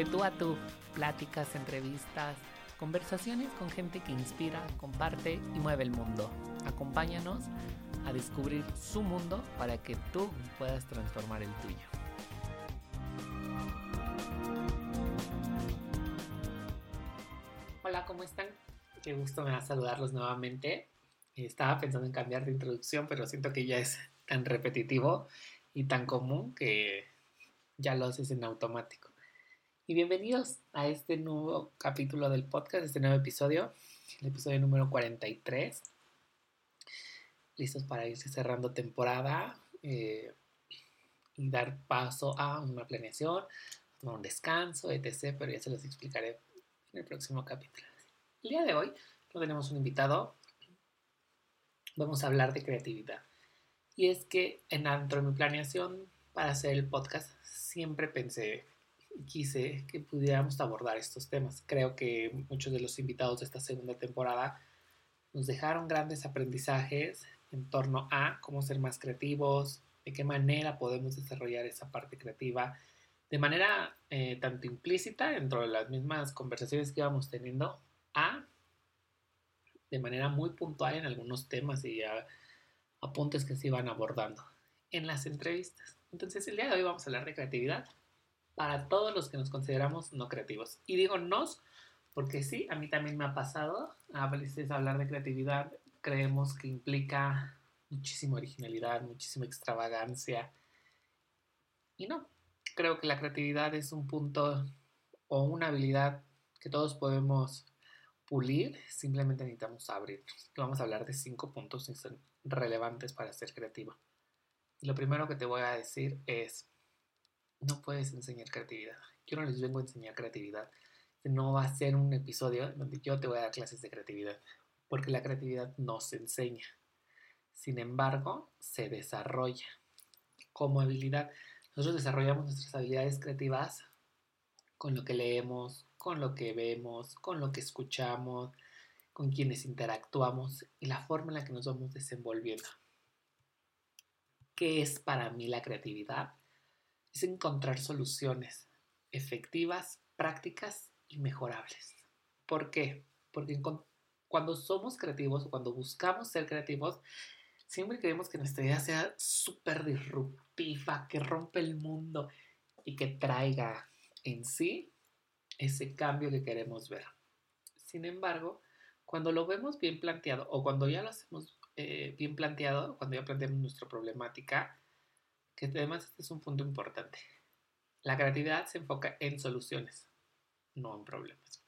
De tú a tú, pláticas, entrevistas, conversaciones con gente que inspira, comparte y mueve el mundo. Acompáñanos a descubrir su mundo para que tú puedas transformar el tuyo. Hola, ¿cómo están? Qué gusto me da saludarlos nuevamente. Estaba pensando en cambiar de introducción, pero siento que ya es tan repetitivo y tan común que ya lo haces en automático. Y bienvenidos a este nuevo capítulo del podcast, este nuevo episodio, el episodio número 43. Listos para irse cerrando temporada eh, y dar paso a una planeación, a un descanso, etc. Pero ya se los explicaré en el próximo capítulo. El día de hoy no tenemos un invitado, vamos a hablar de creatividad. Y es que en dentro de mi planeación para hacer el podcast siempre pensé, quise que pudiéramos abordar estos temas. Creo que muchos de los invitados de esta segunda temporada nos dejaron grandes aprendizajes en torno a cómo ser más creativos, de qué manera podemos desarrollar esa parte creativa de manera eh, tanto implícita dentro de las mismas conversaciones que íbamos teniendo, a de manera muy puntual en algunos temas y apuntes que se iban abordando en las entrevistas. Entonces el día de hoy vamos a hablar de creatividad para todos los que nos consideramos no creativos. Y digo nos porque sí, a mí también me ha pasado. A veces hablar de creatividad creemos que implica muchísima originalidad, muchísima extravagancia. Y no, creo que la creatividad es un punto o una habilidad que todos podemos pulir, simplemente necesitamos abrir. Vamos a hablar de cinco puntos relevantes para ser creativo. Y lo primero que te voy a decir es, no puedes enseñar creatividad. Yo no les vengo a enseñar creatividad. No va a ser un episodio donde yo te voy a dar clases de creatividad, porque la creatividad no se enseña. Sin embargo, se desarrolla como habilidad. Nosotros desarrollamos nuestras habilidades creativas con lo que leemos, con lo que vemos, con lo que escuchamos, con quienes interactuamos y la forma en la que nos vamos desenvolviendo. ¿Qué es para mí la creatividad? Es encontrar soluciones efectivas, prácticas y mejorables. ¿Por qué? Porque cuando somos creativos cuando buscamos ser creativos, siempre queremos que nuestra idea sea súper disruptiva, que rompe el mundo y que traiga en sí ese cambio que queremos ver. Sin embargo, cuando lo vemos bien planteado o cuando ya lo hacemos eh, bien planteado cuando ya planteamos nuestra problemática, que además este es un punto importante. La creatividad se enfoca en soluciones, no en problemas.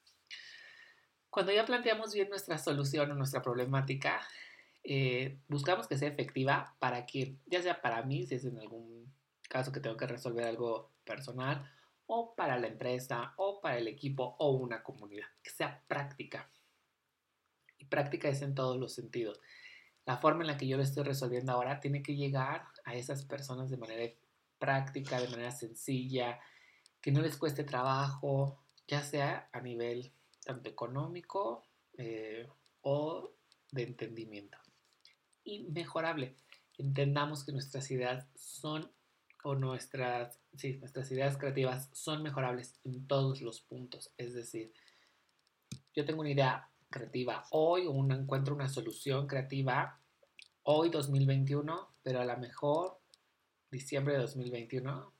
Cuando ya planteamos bien nuestra solución o nuestra problemática, eh, buscamos que sea efectiva para quien, ya sea para mí, si es en algún caso que tengo que resolver algo personal, o para la empresa, o para el equipo, o una comunidad, que sea práctica. Y práctica es en todos los sentidos la forma en la que yo lo estoy resolviendo ahora tiene que llegar a esas personas de manera práctica, de manera sencilla, que no les cueste trabajo, ya sea a nivel tanto económico eh, o de entendimiento. Y mejorable. Entendamos que nuestras ideas son, o nuestras, sí, nuestras ideas creativas son mejorables en todos los puntos. Es decir, yo tengo una idea creativa hoy encuentro una solución creativa hoy 2021, pero a lo mejor diciembre de 2021,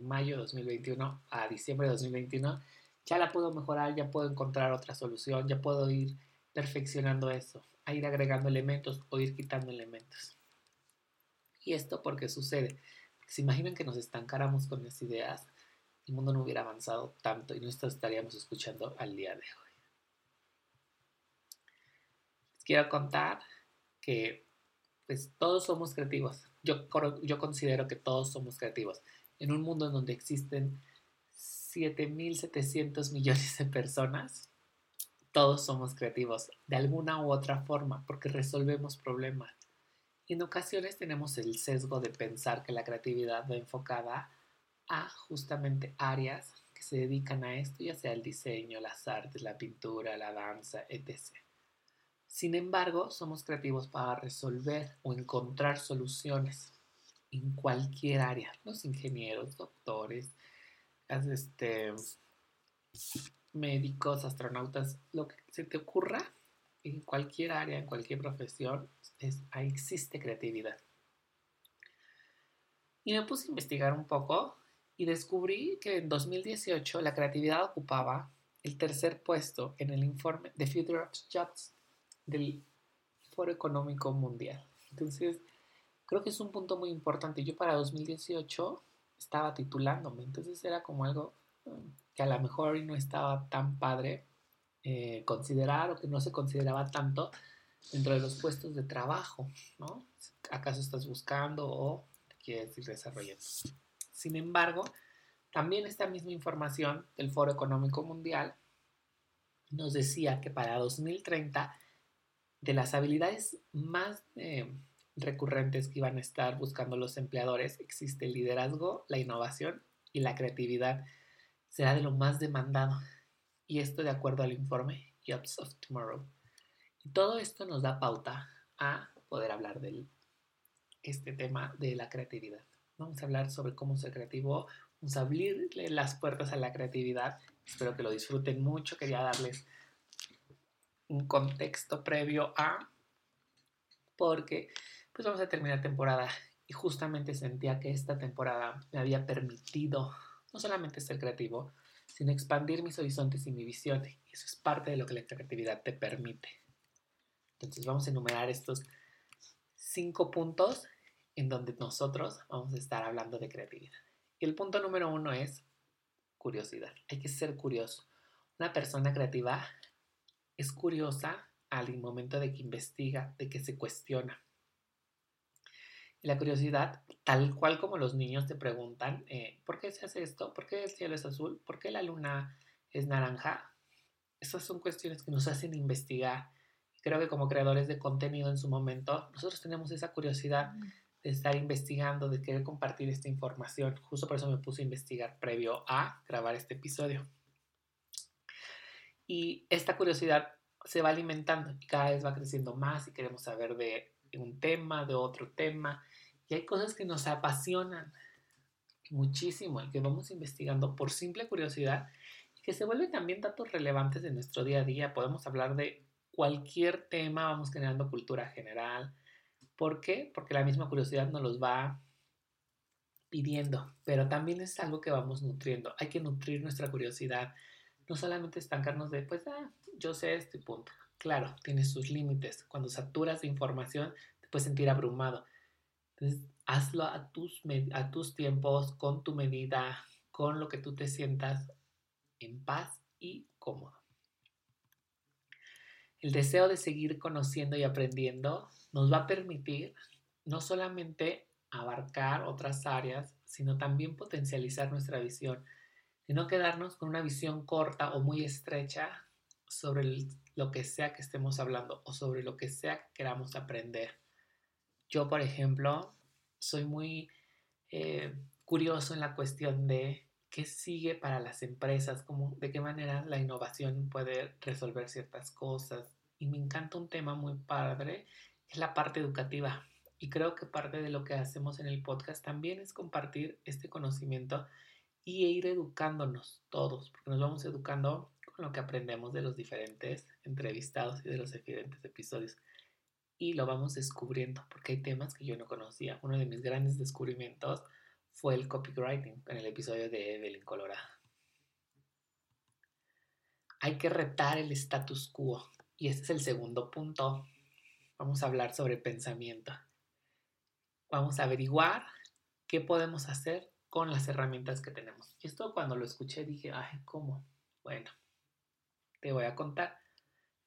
mayo de 2021 a diciembre de 2021, ya la puedo mejorar, ya puedo encontrar otra solución, ya puedo ir perfeccionando eso, a ir agregando elementos o ir quitando elementos. Y esto porque sucede. Se imaginan que nos estancáramos con las ideas, el mundo no hubiera avanzado tanto y no estaríamos escuchando al día de hoy quiero contar que pues todos somos creativos. Yo, considero que todos somos creativos. En un mundo en donde existen 7.700 millones de personas, todos somos creativos de alguna u otra forma porque resolvemos problemas. En ocasiones tenemos el sesgo de pensar que la creatividad va enfocada a justamente áreas que se dedican a esto, ya sea el diseño, las artes, la pintura, la danza, etc. Sin embargo, somos creativos para resolver o encontrar soluciones en cualquier área. Los ingenieros, doctores, este, médicos, astronautas, lo que se te ocurra, en cualquier área, en cualquier profesión, es, existe creatividad. Y me puse a investigar un poco y descubrí que en 2018 la creatividad ocupaba el tercer puesto en el informe de Future of Jobs del Foro Económico Mundial. Entonces, creo que es un punto muy importante. Yo para 2018 estaba titulándome, entonces era como algo mm, que a lo mejor no estaba tan padre eh, considerar o que no se consideraba tanto dentro de los puestos de trabajo, ¿no? ¿Acaso estás buscando o quieres ir desarrollando? Sin embargo, también esta misma información del Foro Económico Mundial nos decía que para 2030 de las habilidades más eh, recurrentes que iban a estar buscando los empleadores existe el liderazgo, la innovación y la creatividad. Será de lo más demandado. Y esto de acuerdo al informe Jobs of Tomorrow. Y todo esto nos da pauta a poder hablar de este tema de la creatividad. Vamos a hablar sobre cómo ser creativo, vamos a abrirle las puertas a la creatividad. Espero que lo disfruten mucho. Quería darles un contexto previo a, porque pues vamos a terminar temporada y justamente sentía que esta temporada me había permitido no solamente ser creativo, sino expandir mis horizontes y mi visión. Y eso es parte de lo que la creatividad te permite. Entonces vamos a enumerar estos cinco puntos en donde nosotros vamos a estar hablando de creatividad. Y el punto número uno es curiosidad. Hay que ser curioso. Una persona creativa es curiosa al momento de que investiga, de que se cuestiona. Y la curiosidad, tal cual como los niños te preguntan, eh, ¿por qué se hace esto? ¿Por qué el cielo es azul? ¿Por qué la luna es naranja? Esas son cuestiones que nos hacen investigar. Creo que como creadores de contenido en su momento, nosotros tenemos esa curiosidad de estar investigando, de querer compartir esta información. Justo por eso me puse a investigar previo a grabar este episodio. Y esta curiosidad se va alimentando y cada vez va creciendo más y queremos saber de un tema, de otro tema. Y hay cosas que nos apasionan muchísimo y que vamos investigando por simple curiosidad y que se vuelven también datos relevantes de nuestro día a día. Podemos hablar de cualquier tema, vamos generando cultura general. ¿Por qué? Porque la misma curiosidad nos los va pidiendo, pero también es algo que vamos nutriendo. Hay que nutrir nuestra curiosidad no solamente estancarnos de, pues, ah, yo sé este punto. Claro, tiene sus límites. Cuando saturas de información, te puedes sentir abrumado. Entonces, hazlo a tus, a tus tiempos, con tu medida, con lo que tú te sientas en paz y cómodo. El deseo de seguir conociendo y aprendiendo nos va a permitir no solamente abarcar otras áreas, sino también potencializar nuestra visión y no quedarnos con una visión corta o muy estrecha sobre lo que sea que estemos hablando o sobre lo que sea que queramos aprender. Yo, por ejemplo, soy muy eh, curioso en la cuestión de qué sigue para las empresas, como, de qué manera la innovación puede resolver ciertas cosas. Y me encanta un tema muy padre, es la parte educativa. Y creo que parte de lo que hacemos en el podcast también es compartir este conocimiento y ir educándonos todos, porque nos vamos educando con lo que aprendemos de los diferentes entrevistados y de los diferentes episodios. Y lo vamos descubriendo, porque hay temas que yo no conocía. Uno de mis grandes descubrimientos fue el copywriting en el episodio de Evelyn Colorado. Hay que retar el status quo. Y este es el segundo punto. Vamos a hablar sobre pensamiento. Vamos a averiguar qué podemos hacer con las herramientas que tenemos. Y esto cuando lo escuché dije, ay, ¿cómo? Bueno, te voy a contar.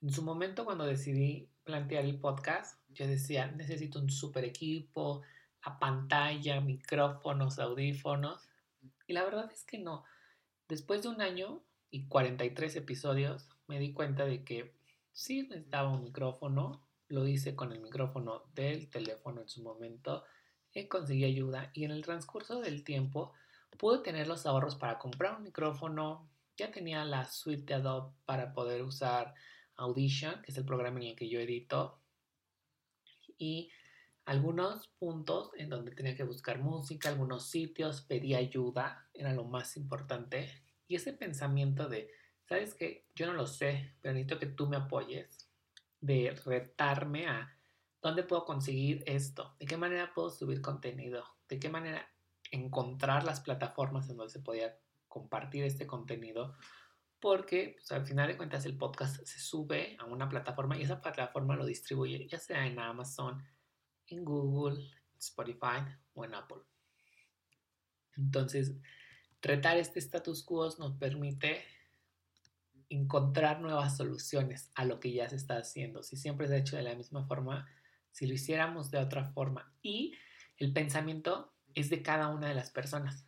En su momento cuando decidí plantear el podcast, yo decía, necesito un super equipo, la pantalla, micrófonos, audífonos. Y la verdad es que no. Después de un año y 43 episodios, me di cuenta de que sí necesitaba un micrófono. Lo hice con el micrófono del teléfono en su momento conseguí ayuda y en el transcurso del tiempo pude tener los ahorros para comprar un micrófono. Ya tenía la suite de Adobe para poder usar Audition, que es el programa en el que yo edito. Y algunos puntos en donde tenía que buscar música, algunos sitios, pedí ayuda, era lo más importante. Y ese pensamiento de, ¿sabes qué? Yo no lo sé, pero necesito que tú me apoyes, de retarme a dónde puedo conseguir esto, de qué manera puedo subir contenido, de qué manera encontrar las plataformas en donde se podía compartir este contenido, porque pues, al final de cuentas el podcast se sube a una plataforma y esa plataforma lo distribuye ya sea en Amazon, en Google, Spotify o en Apple. Entonces, retar este status quo nos permite encontrar nuevas soluciones a lo que ya se está haciendo. Si siempre se ha hecho de la misma forma, si lo hiciéramos de otra forma. Y el pensamiento es de cada una de las personas.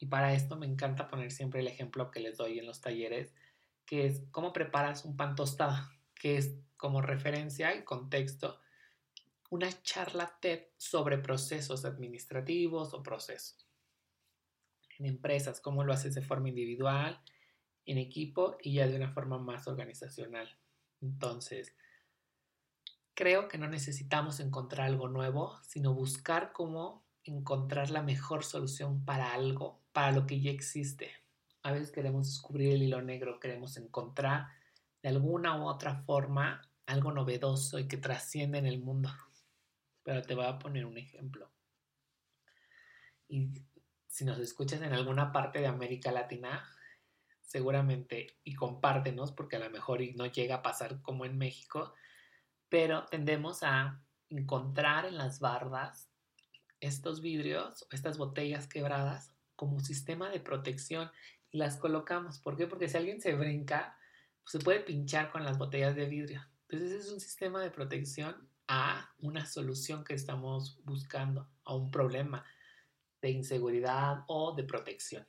Y para esto me encanta poner siempre el ejemplo que les doy en los talleres, que es cómo preparas un pan tostado, que es como referencia y contexto una charla TED sobre procesos administrativos o procesos. En empresas, cómo lo haces de forma individual, en equipo y ya de una forma más organizacional. Entonces, creo que no necesitamos encontrar algo nuevo, sino buscar cómo encontrar la mejor solución para algo, para lo que ya existe. A veces queremos descubrir el hilo negro, queremos encontrar de alguna u otra forma algo novedoso y que trasciende en el mundo. Pero te voy a poner un ejemplo. Y si nos escuchas en alguna parte de América Latina, seguramente, y compártenos, porque a lo mejor no llega a pasar como en México, pero tendemos a encontrar en las bardas estos vidrios, estas botellas quebradas, como sistema de protección y las colocamos. ¿Por qué? Porque si alguien se brinca, pues, se puede pinchar con las botellas de vidrio. Entonces es un sistema de protección a una solución que estamos buscando, a un problema de inseguridad o de protección.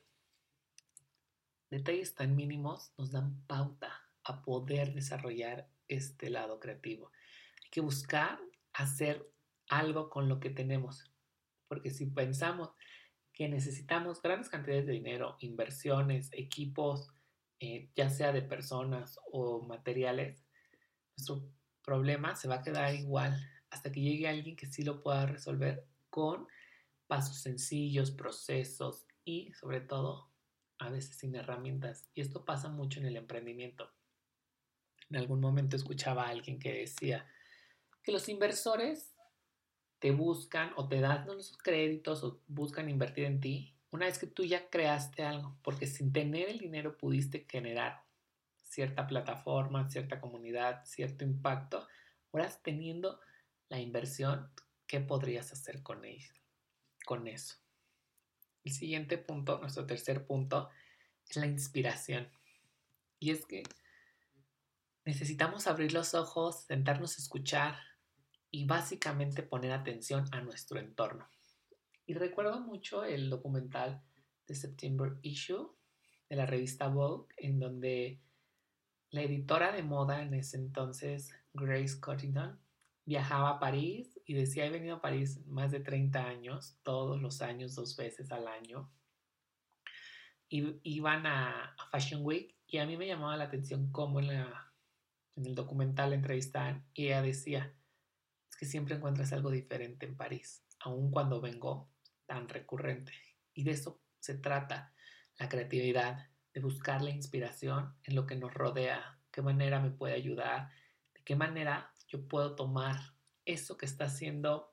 Detalles tan mínimos nos dan pauta a poder desarrollar este lado creativo. Que buscar hacer algo con lo que tenemos, porque si pensamos que necesitamos grandes cantidades de dinero, inversiones, equipos, eh, ya sea de personas o materiales, nuestro problema se va a quedar igual hasta que llegue alguien que sí lo pueda resolver con pasos sencillos, procesos y sobre todo a veces sin herramientas. Y esto pasa mucho en el emprendimiento. En algún momento escuchaba a alguien que decía que los inversores te buscan o te dan los créditos o buscan invertir en ti una vez que tú ya creaste algo, porque sin tener el dinero pudiste generar cierta plataforma, cierta comunidad, cierto impacto, ahora teniendo la inversión, ¿qué podrías hacer con? Con eso. El siguiente punto, nuestro tercer punto, es la inspiración. Y es que necesitamos abrir los ojos, sentarnos a escuchar, y básicamente poner atención a nuestro entorno. Y recuerdo mucho el documental de September Issue de la revista Vogue, en donde la editora de moda en ese entonces, Grace Cottington, viajaba a París y decía, he venido a París más de 30 años, todos los años, dos veces al año. Y iban a, Fashion Week y a mí me llamaba la atención cómo en, el documental la entrevistaban y ella decía, siempre encuentras algo diferente en París, aun cuando vengo tan recurrente. Y de eso se trata la creatividad, de buscar la inspiración en lo que nos rodea, qué manera me puede ayudar, de qué manera yo puedo tomar eso que está haciendo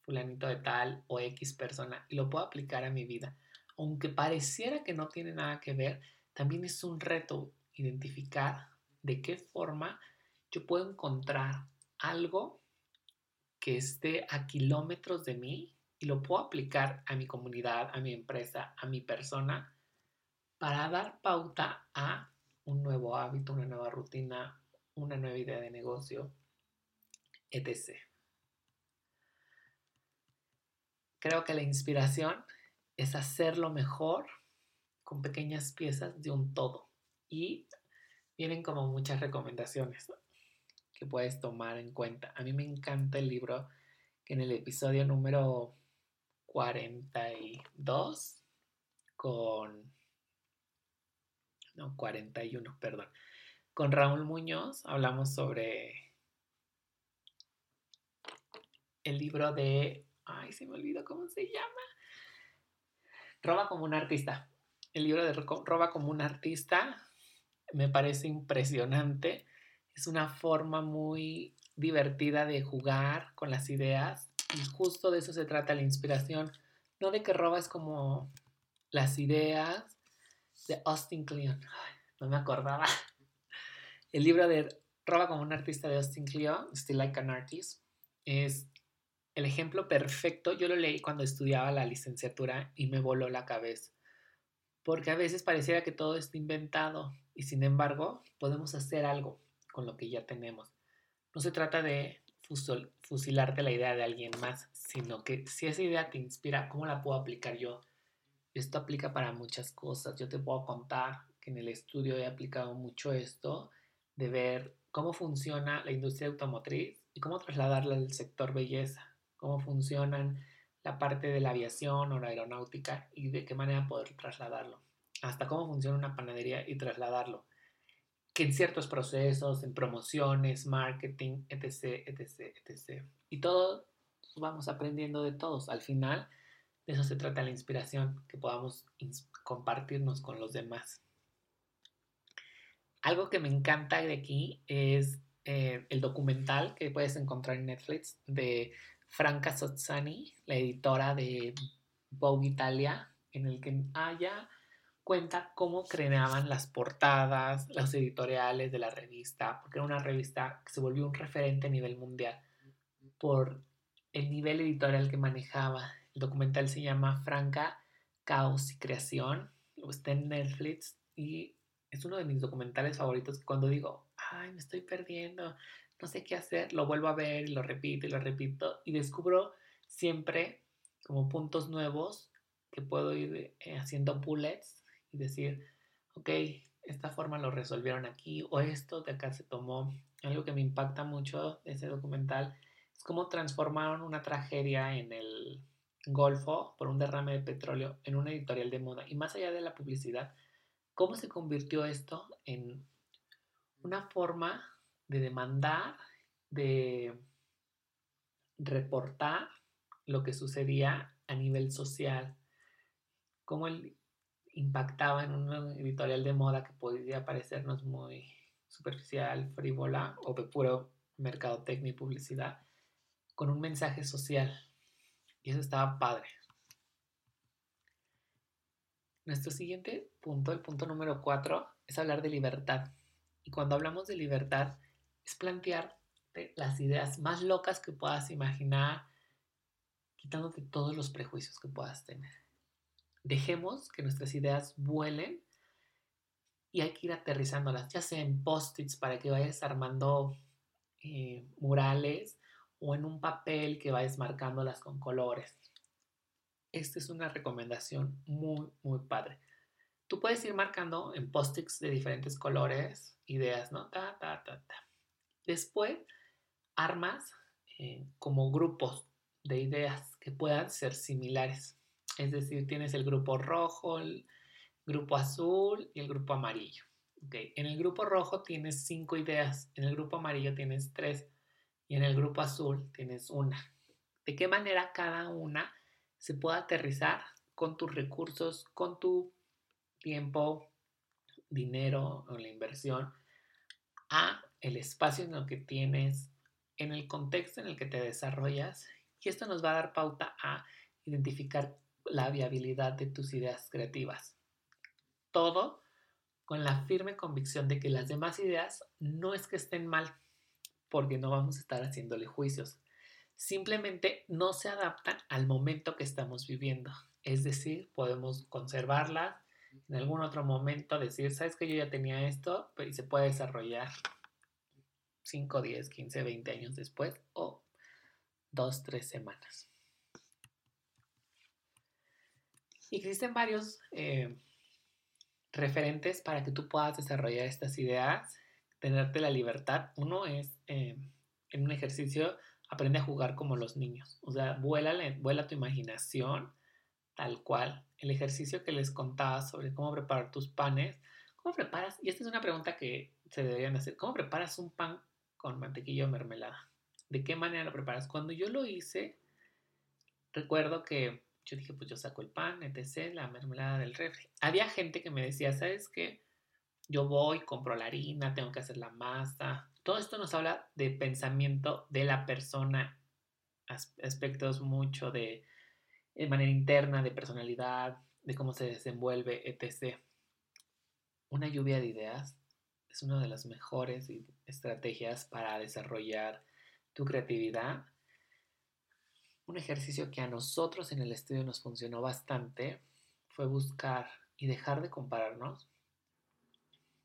fulanito de tal o X persona y lo puedo aplicar a mi vida. Aunque pareciera que no tiene nada que ver, también es un reto identificar de qué forma yo puedo encontrar algo que esté a kilómetros de mí y lo puedo aplicar a mi comunidad, a mi empresa, a mi persona, para dar pauta a un nuevo hábito, una nueva rutina, una nueva idea de negocio, etc. Creo que la inspiración es hacerlo mejor con pequeñas piezas de un todo. Y vienen como muchas recomendaciones que puedes tomar en cuenta. A mí me encanta el libro que en el episodio número 42 con... No, 41, perdón. Con Raúl Muñoz hablamos sobre el libro de... Ay, se me olvidó cómo se llama. Roba como un artista. el libro de Roba como un artista me parece impresionante. Es una forma muy divertida de jugar con las ideas y justo de eso se trata la inspiración. No de que Roba es como las ideas de Austin Kleon. no me acordaba. El libro de Roba como un artista de Austin Kleon, Still Like an Artist, es el ejemplo perfecto. Yo lo leí cuando estudiaba la licenciatura y me voló la cabeza. Porque a veces pareciera que todo está inventado y sin embargo podemos hacer algo con lo que ya tenemos. No se trata de fusilarte la idea de alguien más, sino que si esa idea te inspira, ¿cómo la puedo aplicar yo? Esto aplica para muchas cosas. Yo te puedo contar que en el estudio he aplicado mucho esto de ver cómo funciona la industria automotriz y cómo trasladarla al sector belleza, cómo funcionan la parte de la aviación o la aeronáutica y de qué manera poder trasladarlo, hasta cómo funciona una panadería y trasladarlo, que en ciertos procesos, en promociones, marketing, etc., etc., etc. Y todo vamos aprendiendo de todos. Al final, de eso se trata la inspiración, que podamos compartirnos con los demás. Algo que me encanta de aquí es eh, el documental que puedes encontrar en Netflix de Franca Sozzani, la editora de Vogue Italia, en el que ella cuenta cómo creaban las portadas, los editoriales de la revista, porque era una revista que se volvió un referente a nivel mundial por el nivel editorial que manejaba, el documental se llama Franca, Caos y Creación. Está en Netflix y es uno de mis documentales favoritos. Cuando digo, ay, me estoy perdiendo, no sé qué hacer, lo vuelvo a ver y lo repito y lo repito y descubro siempre como puntos nuevos que puedo ir eh, haciendo bullets y decir, ok, esta forma lo resolvieron aquí o esto de acá se tomó. Algo que me impacta mucho de ese documental es cómo transformaron una tragedia en el Golfo por un derrame de petróleo en una editorial de moda. Y más allá de la publicidad, ¿cómo se convirtió esto en una forma de demandar, de reportar lo que sucedía a nivel social? ¿Cómo impactaba en una editorial de moda que podría parecernos muy superficial, frívola o de puro mercadotecnia y publicidad, con un mensaje social y eso estaba padre. Nuestro siguiente punto, el punto número cuatro, es hablar de libertad. Y cuando hablamos de libertad, es plantear las ideas más locas que puedas imaginar, quitándote todos los prejuicios que puedas tener. Dejemos que nuestras ideas vuelen y hay que ir aterrizándolas, ya sea en post-its para que vayas armando eh, murales o en un papel que vayas marcándolas con colores. Esta es una recomendación muy, muy padre. Tú puedes ir marcando en post-its de diferentes colores, ideas, ¿no? Ta, ta, ta, ta. Después, armas eh, como grupos de ideas que puedan ser similares. Es decir, tienes el grupo rojo, el grupo azul y el grupo amarillo. Okay. En el grupo rojo tienes cinco ideas, en el grupo amarillo tienes tres y en el grupo azul tienes una. ¿De qué manera cada una se puede aterrizar con tus recursos, con tu tiempo, dinero o la inversión a el espacio en el que tienes, en el contexto en el que te desarrollas? Y esto nos va a dar pauta a identificar la viabilidad de tus ideas creativas. Todo con la firme convicción de que las demás ideas no es que estén mal, porque no vamos a estar haciéndole juicios. Simplemente no se adaptan al momento que estamos viviendo. Es decir, podemos conservarlas en algún otro momento, decir, sabes que yo ya tenía esto, y se puede desarrollar 5, 10, 15, 20 años después o 2, 3 semanas. Existen varios eh, referentes para que tú puedas desarrollar estas ideas tenerte la libertad. Uno es, eh, en un ejercicio, aprende a jugar como los niños. O sea, vuela, vuela tu imaginación tal cual. El ejercicio que les contaba sobre cómo preparar tus panes. ¿Cómo preparas? Y esta es una pregunta que se deberían hacer. ¿Cómo preparas un pan con mantequilla o mermelada? ¿De qué manera lo preparas? Cuando yo lo hice, recuerdo que yo dije, pues yo saco el pan, etc., la mermelada del refri. Había gente que me decía, ¿sabes qué? Yo voy, compro la harina, tengo que hacer la masa. Todo esto nos habla de pensamiento de la persona, aspectos mucho de, de manera interna, de personalidad, de cómo se desenvuelve, etc. Una lluvia de ideas es una de las mejores estrategias para desarrollar tu creatividad. Un ejercicio que a nosotros en el estudio nos funcionó bastante fue buscar y dejar de compararnos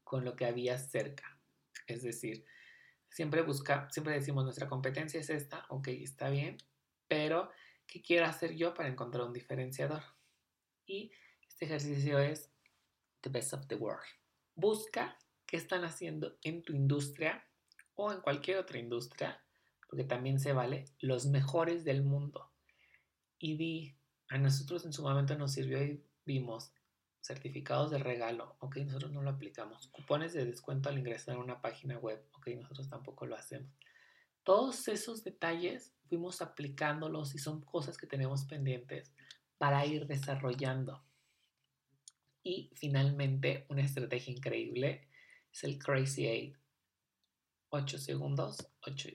con lo que había cerca. Es decir, siempre busca, siempre decimos nuestra competencia es esta, ok, está bien, pero ¿qué quiero hacer yo para encontrar un diferenciador? Y este ejercicio es the best of the world. Busca qué están haciendo en tu industria o en cualquier otra industria, porque también se vale, los mejores del mundo. Y vi, a nosotros en su momento nos sirvió y vimos certificados de regalo, ok, nosotros no lo aplicamos. Cupones de descuento al ingresar a una página web, ok, nosotros tampoco lo hacemos. Todos esos detalles fuimos aplicándolos y son cosas que tenemos pendientes para ir desarrollando. Y finalmente, una estrategia increíble es el Crazy Eight. 8 segundos,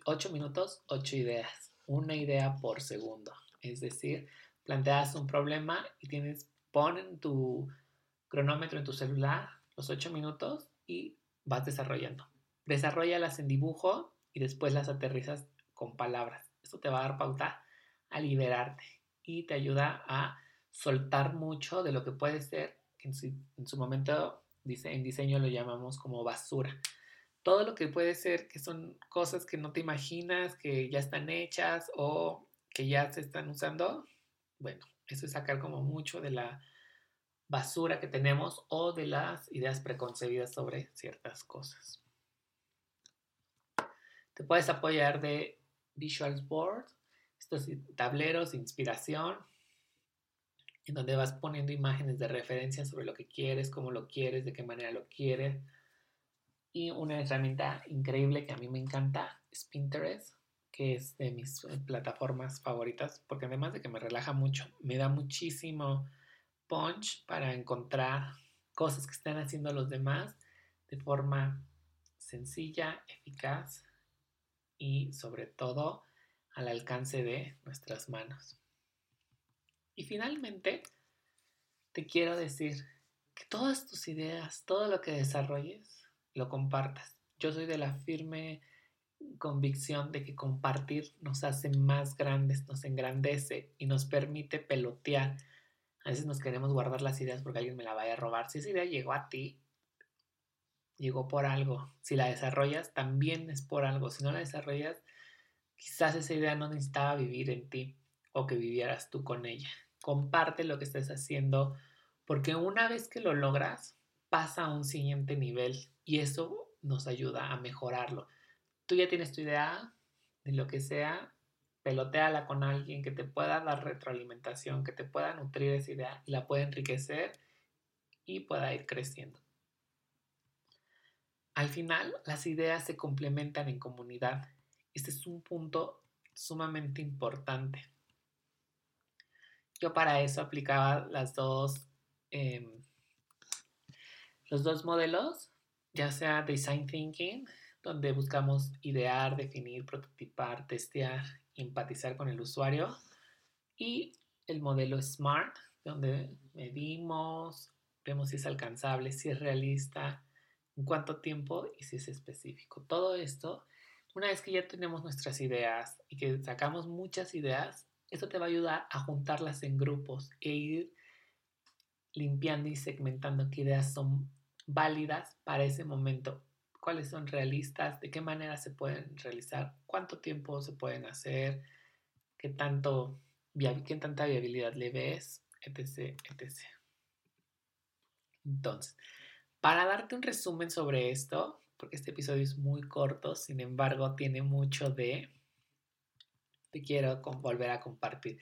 8, minutos, 8 ideas. Una idea por segundo. Es decir, planteas un problema y tienes, ponen tu cronómetro en tu celular los 8 minutos y vas desarrollando. Desarrollalas en dibujo y después las aterrizas con palabras. Esto te va a dar pauta a liberarte y te ayuda a soltar mucho de lo que puede ser, en su, en su momento en diseño lo llamamos como basura. Todo lo que puede ser que son cosas que no te imaginas, que ya están hechas o que ya se están usando, bueno, eso es sacar como mucho de la basura que tenemos o de las ideas preconcebidas sobre ciertas cosas. Te puedes apoyar de Visual Board, estos tableros de inspiración, en donde vas poniendo imágenes de referencia sobre lo que quieres, cómo lo quieres, de qué manera lo quieres. Y una herramienta increíble que a mí me encanta es Pinterest, que es de mis eh, plataformas favoritas, porque además de que me relaja mucho, me da muchísimo punch para encontrar cosas que están haciendo los demás de forma sencilla, eficaz y sobre todo al alcance de nuestras manos. Y finalmente, te quiero decir que todas tus ideas, todo lo que desarrolles, lo compartas. Yo soy de la firme convicción de que compartir nos hace más grandes, nos engrandece y nos permite pelotear. A veces nos queremos guardar las ideas porque alguien me la vaya a robar. Si esa idea llegó a ti, llegó por algo. Si la desarrollas, también es por algo. Si no la desarrollas, quizás esa idea no necesitaba vivir en ti o que vivieras tú con ella comparte lo que estés haciendo, porque una vez que lo logras, pasa a un siguiente nivel y eso nos ayuda a mejorarlo. Tú ya tienes tu idea de lo que sea, peloteala con alguien que te pueda dar retroalimentación, que te pueda nutrir esa idea y la pueda enriquecer y pueda ir creciendo. Al final, las ideas se complementan en comunidad. Este es un punto sumamente importante. Yo para eso aplicaba dos, em, los dos modelos, ya sea Design Thinking, donde buscamos idear, definir, prototipar, testear, empatizar con el usuario, y el modelo SMART, donde medimos, vemos si es alcanzable, si es realista, en cuánto tiempo y si es específico. Todo esto, una vez que ya tenemos nuestras ideas y que sacamos muchas ideas, esto te va a ayudar a juntarlas en grupos e ir limpiando y segmentando qué ideas son válidas para ese momento, cuáles son realistas, de qué manera se pueden realizar, cuánto tiempo se pueden hacer, qué, tanto, qué tanta viabilidad le ves, etc, etc. Entonces, para darte un resumen sobre esto, porque este episodio es muy corto, sin embargo tiene mucho de te quiero volver a compartir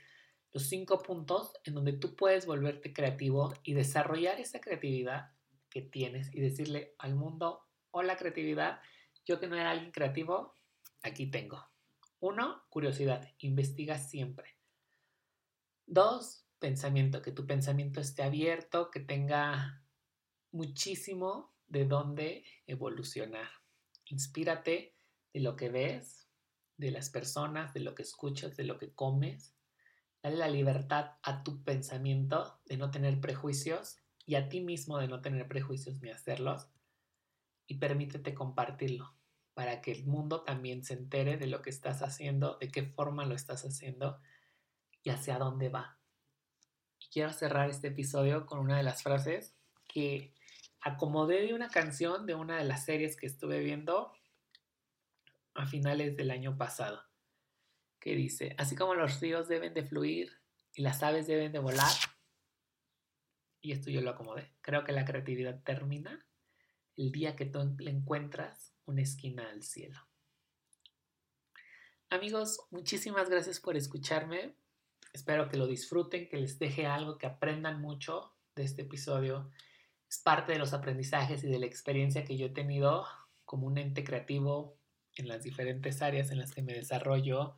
los cinco puntos en donde tú puedes volverte creativo y desarrollar esa creatividad que tienes y decirle al mundo, hola creatividad, yo que no era alguien creativo, aquí tengo. Uno, curiosidad, investiga siempre. Dos, pensamiento, que tu pensamiento esté abierto, que tenga muchísimo de dónde evolucionar. Inspírate de lo que ves, de las personas, de lo que escuchas, de lo que comes. Dale la libertad a tu pensamiento de no tener prejuicios y a ti mismo de no tener prejuicios ni hacerlos. Y permítete compartirlo para que el mundo también se entere de lo que estás haciendo, de qué forma lo estás haciendo y hacia dónde va. Y quiero cerrar este episodio con una de las frases que acomodé de una canción de una de las series que estuve viendo a finales del año pasado, que dice, así como los ríos deben de fluir y las aves deben de volar, y esto yo lo acomodé, creo que la creatividad termina el día que tú le encuentras una esquina al cielo. Amigos, muchísimas gracias por escucharme. Espero que lo disfruten, que les deje algo, que aprendan mucho de este episodio. Es parte de los aprendizajes y de la experiencia que yo he tenido como un ente creativo en las diferentes áreas en las que me desarrollo.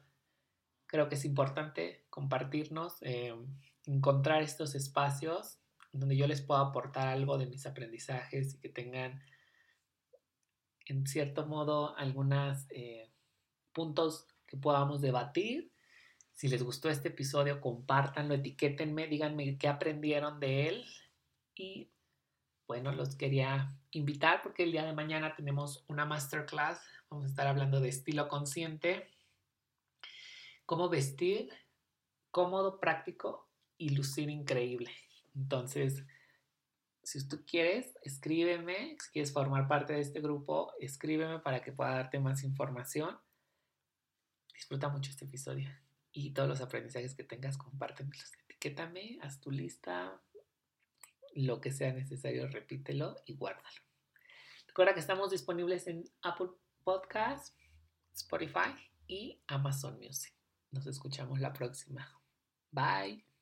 Creo que es importante compartirnos, eh, encontrar estos espacios donde yo les pueda aportar algo de mis aprendizajes y que tengan en cierto modo algunos eh, puntos que podamos debatir. Si les gustó este episodio, compártanlo, etiquétenme, díganme qué aprendieron de él. Y bueno, los quería invitar porque el día de mañana tenemos una masterclass. Vamos a estar hablando de estilo consciente, cómo vestir cómodo, práctico y lucir increíble. Entonces, si tú quieres, escríbeme, si quieres formar parte de este grupo, escríbeme para que pueda darte más información. Disfruta mucho este episodio y todos los aprendizajes que tengas, compártemelos. Etiquétame, haz tu lista, lo que sea necesario, repítelo y guárdalo. Recuerda que estamos disponibles en Apple Podcasts, Spotify y Amazon Music. Nos escuchamos la próxima. Bye.